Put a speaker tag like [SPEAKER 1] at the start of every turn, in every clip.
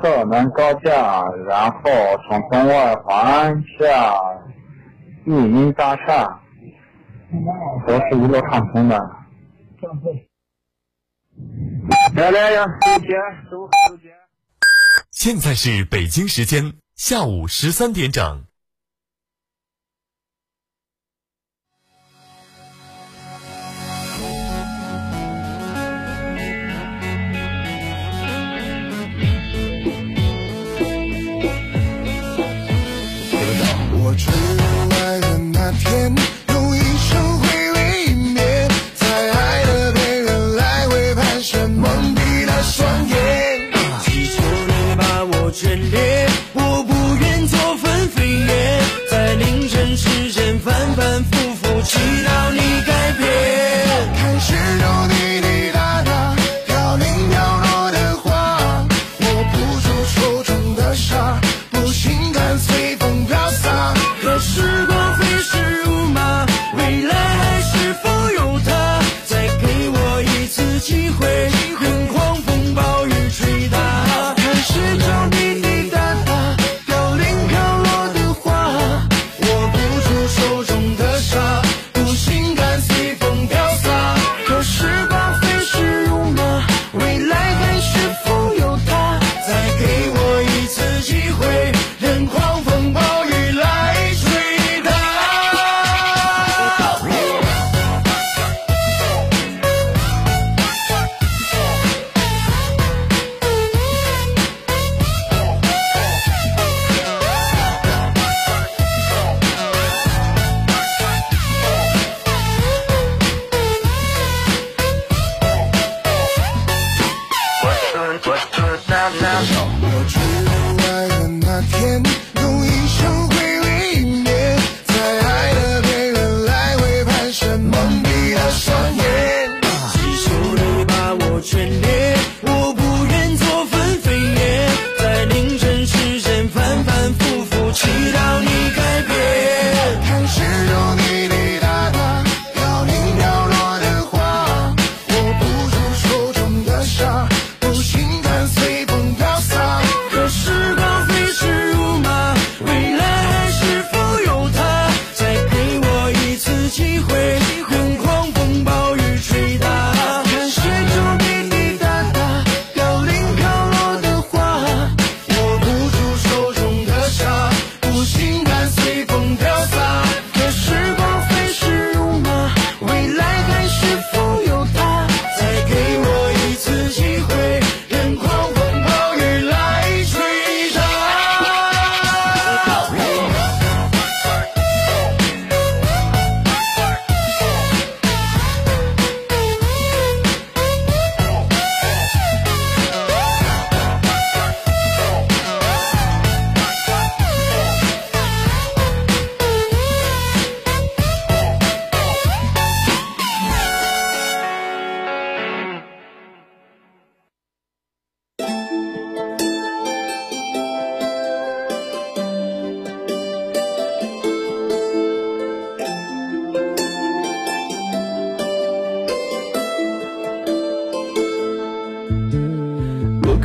[SPEAKER 1] 河南高架，然后从东外环下玉音大厦，都是一路畅通的。来来呀，时间，收时间。
[SPEAKER 2] 现在是北京时间下午十三点整。
[SPEAKER 3] 遇到你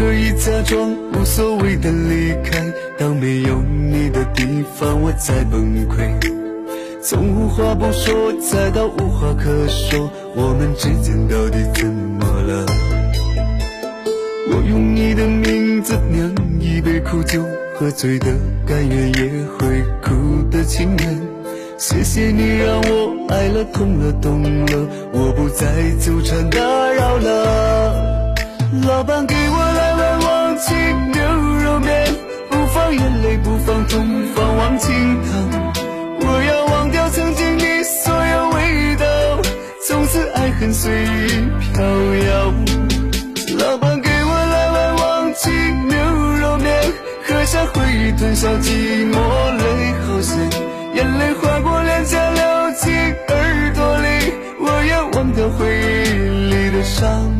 [SPEAKER 3] 可
[SPEAKER 4] 以假装无所谓的离开，当没有你的地方我在崩溃。从无话不说再到无话可说，我们之间到底怎么了？我用你的名字酿一杯苦酒，喝醉的甘愿也会哭的情人。谢谢你让我爱了痛了懂了，我不再纠缠打扰了。老板给牛肉面，不放眼泪，不放痛，放忘情汤。我要忘掉曾经你所有味道，从此爱恨随意飘摇。老板给我来碗忘情牛肉面，喝下回忆，吞下寂寞，泪好咸，眼泪划过脸颊流进耳朵里，我要忘掉回忆里的伤。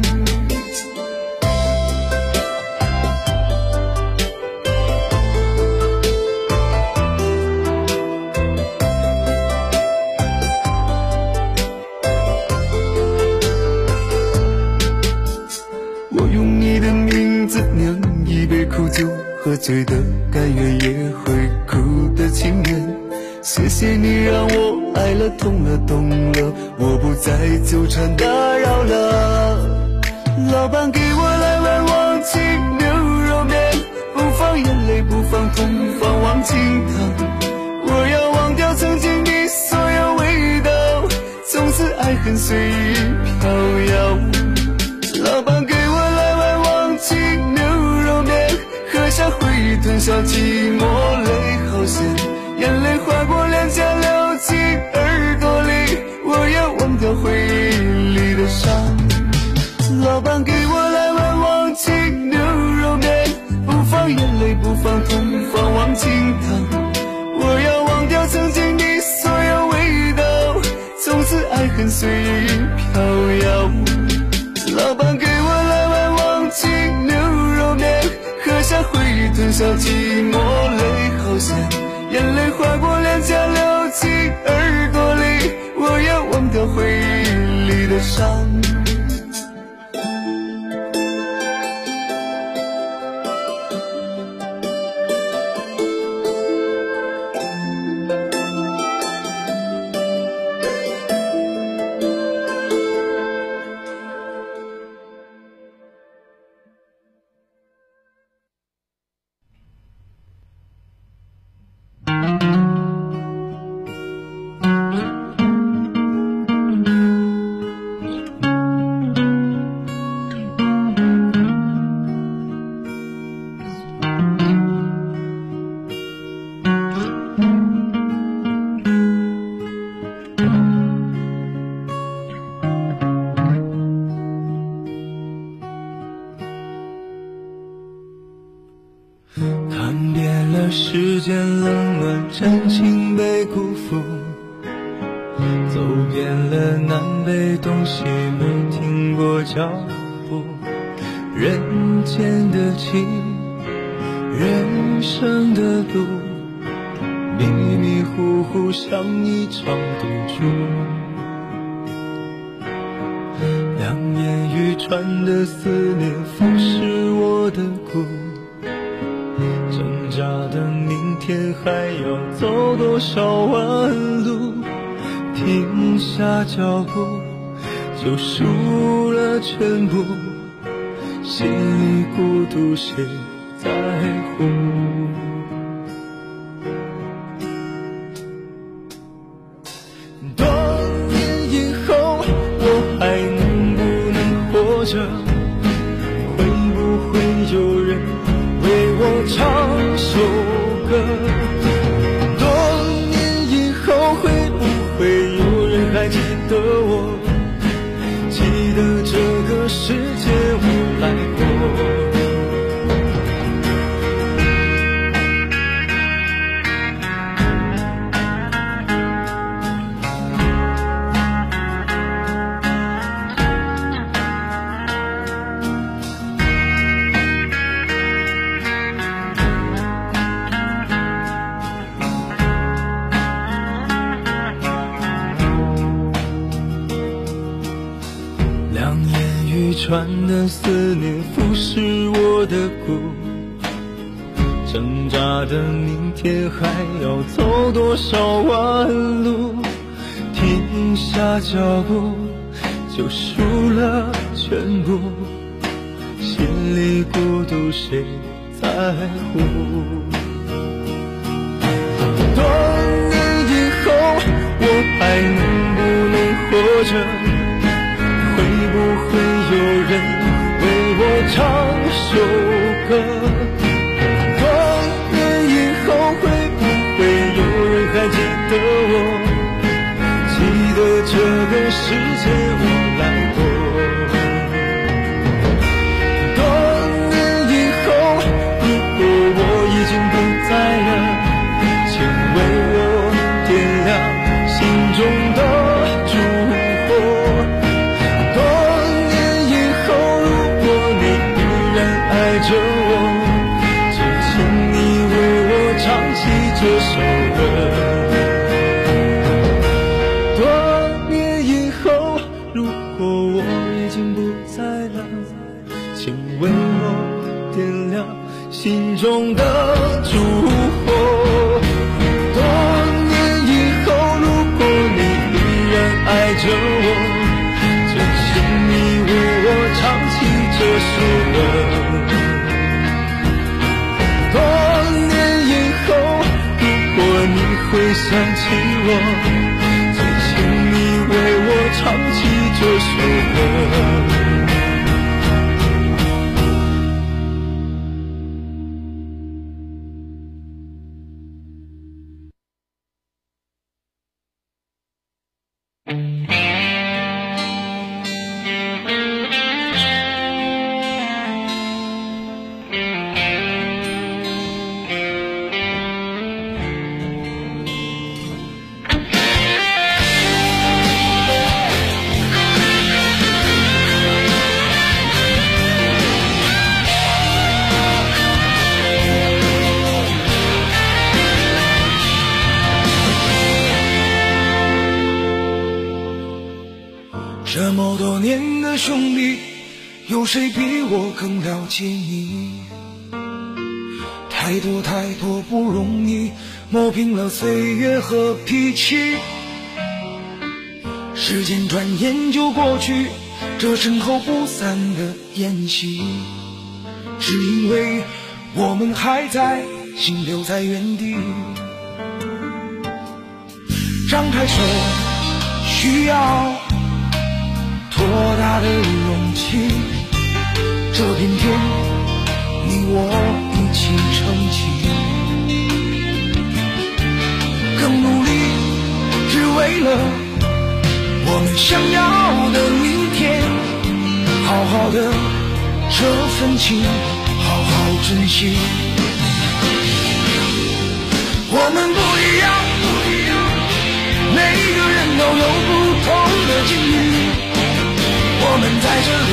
[SPEAKER 4] 醉的，甘愿也会哭的情愿。谢谢你让我爱了痛了懂了，我不再纠缠打扰了。老板给我来碗忘情牛肉面，不放眼泪，不放痛，放忘情汤。我要忘掉曾经的所有味道，从此爱恨随意飘摇。下寂寞，泪好咸，眼泪划过脸颊流进耳朵里，我要忘掉回忆里的伤。老板给我来碗忘情牛肉面，不放眼泪，不放痛，放忘情汤。我要忘掉曾经的所有味道，从此爱恨随意飘摇。回忆，吞下寂寞，泪好咸，眼泪划过脸颊流进耳朵里，我要忘掉回忆里的伤。
[SPEAKER 3] 的路，迷迷糊糊像一场赌注。两眼欲穿的思念，腐蚀我的骨。挣扎的明天还要走多少弯路？停下脚步就输了全部，心里孤独谁在乎？乎？多年以后，我还能不能活着？会想起我，就请你为我唱起这首歌。
[SPEAKER 5] 谁比我更了解你？太多太多不容易，磨平了岁月和脾气。时间转眼就过去，这身后不散的宴席，只因为我们还在，心留在原地。张开手，需要。多大的勇气？这片天，你我一起撑起。更努力，只为了我们想要的明天。好好的这份情，好好珍惜。我们不一样，每个人都有不同的境遇。我们在这里，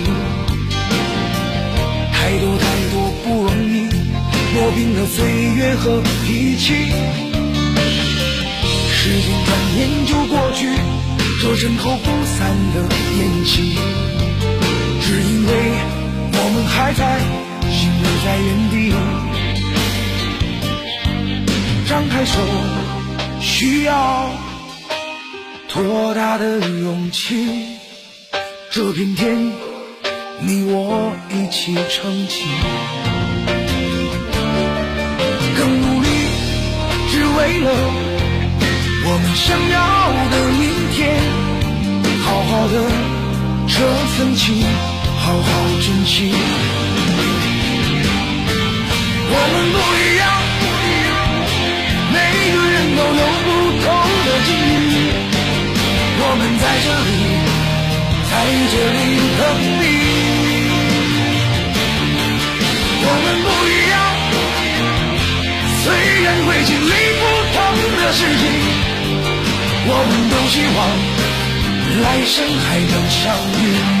[SPEAKER 5] 磨平了岁月和脾气，时间转眼就过去，这身后不散的宴席，只因为我们还在，心留在原地。张开手，需要多大的勇气？这片天，你我一起撑起。为了我们想要的明天，好好的这份情，好好珍惜。我们不一样，每个人都有不同的境遇。我们在这里，在这里等你。的事情，我们都希望来生还能相遇。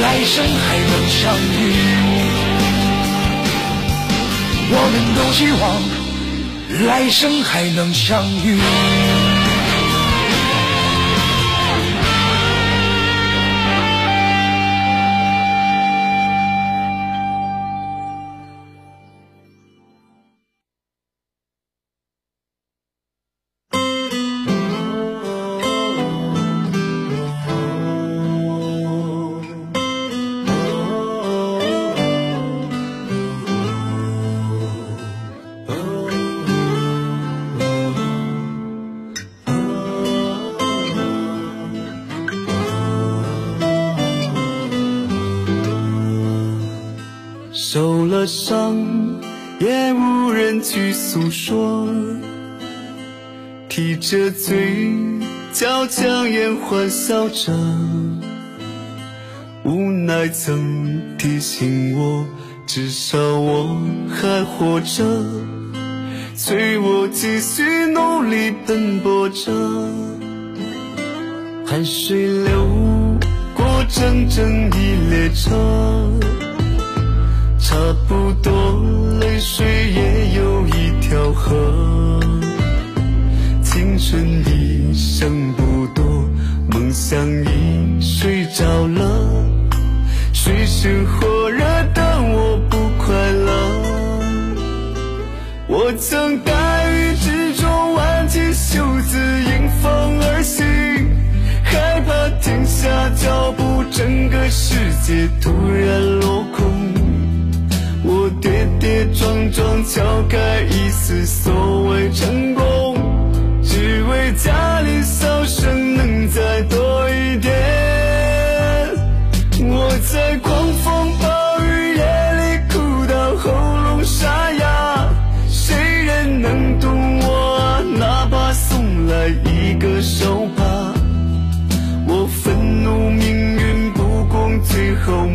[SPEAKER 5] 来生还能相遇，我们都希望来生还能相遇。
[SPEAKER 4] 受了伤，也无人去诉说。提着嘴角，强颜欢笑着，无奈曾提醒我，至少我还活着，催我继续努力奔波着。汗水流过整整一列车，差不多泪水也有一条河。青春一剩不多，梦想已睡着了，水深火热的我不快乐。我曾大雨之中挽起袖子迎风而行，害怕停下脚步，整个世界突然落。撞撞敲开一丝所谓成功。只为家里笑声能再多一点。我在狂风暴雨夜里哭到喉咙沙哑，谁人能懂我啊？哪怕送来一个手帕，我愤怒命运不公，最后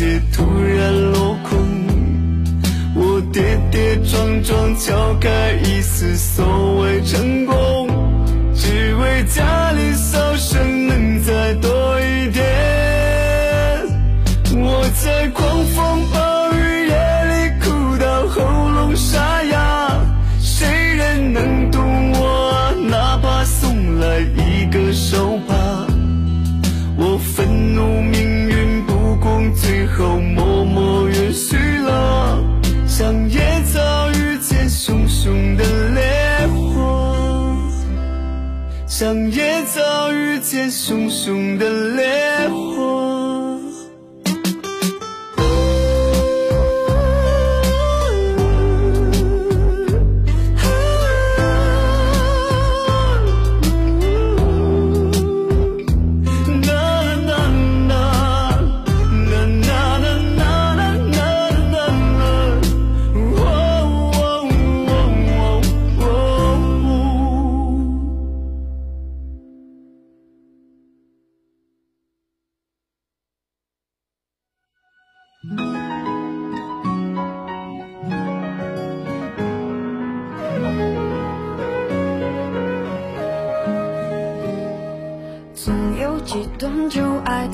[SPEAKER 4] 界突然落空。我跌跌撞撞敲开一丝所谓成功，只为家里熊熊的烈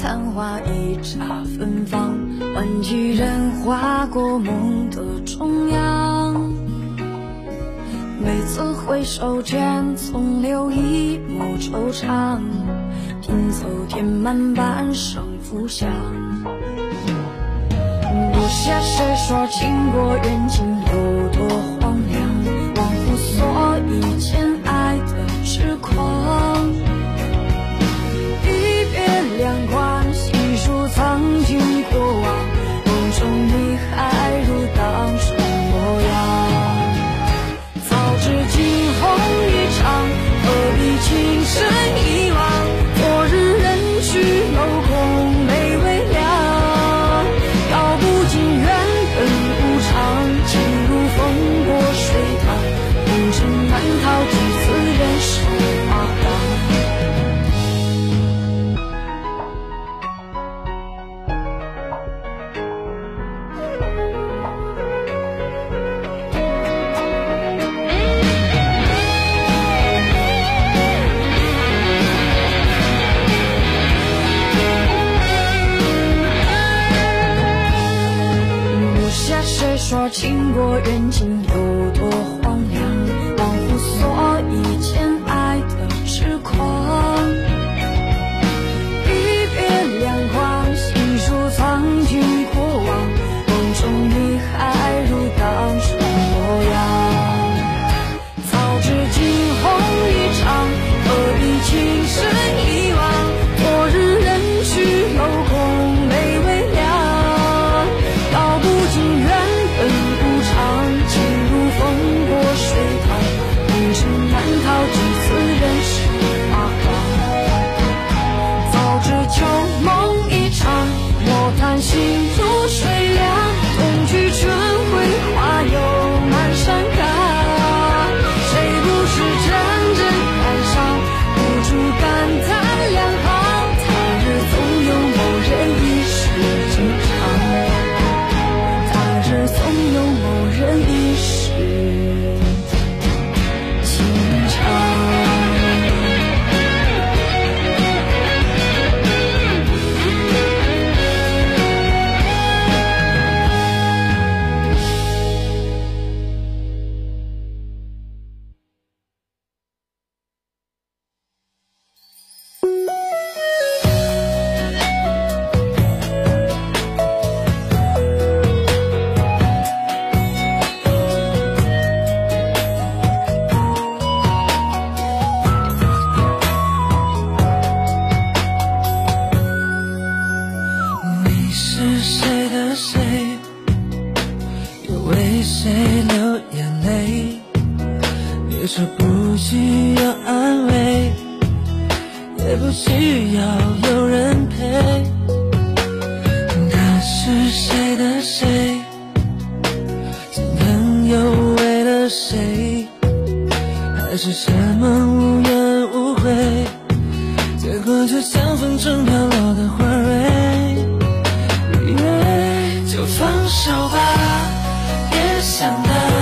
[SPEAKER 4] 繁华一
[SPEAKER 6] 刹芬芳，换几人划过梦的中央。每次回首间，总留一抹惆怅。拼凑填满半生浮想，不屑谁说情过缘尽有多。谁？还是
[SPEAKER 7] 什么无怨无悔？结果就像风中飘落的花蕊，就放手吧，别想他。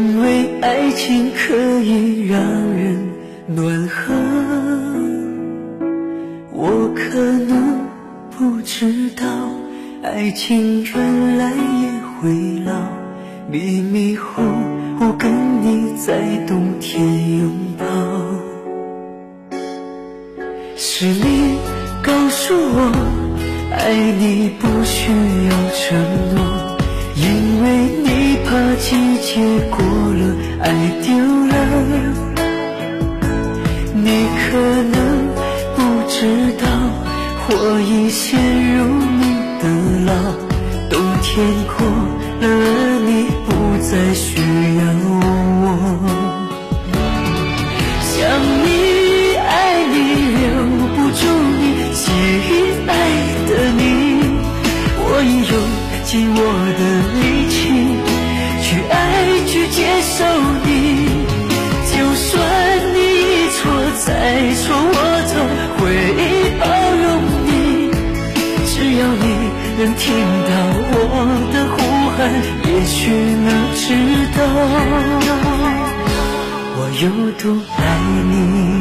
[SPEAKER 7] 因为爱情可以让人暖和。我可能不知道，爱情原来也会老，迷迷糊糊跟你在冬天拥抱。是你告诉我，爱你不需要承诺，因为你怕季节过了，爱丢了。你可能不知道，我已陷入你的牢，冬天过了，你不再需要我。想你，爱你，留不住你，吸引爱的你。我已用尽我听到我的呼喊，也许能知道。我有多爱你。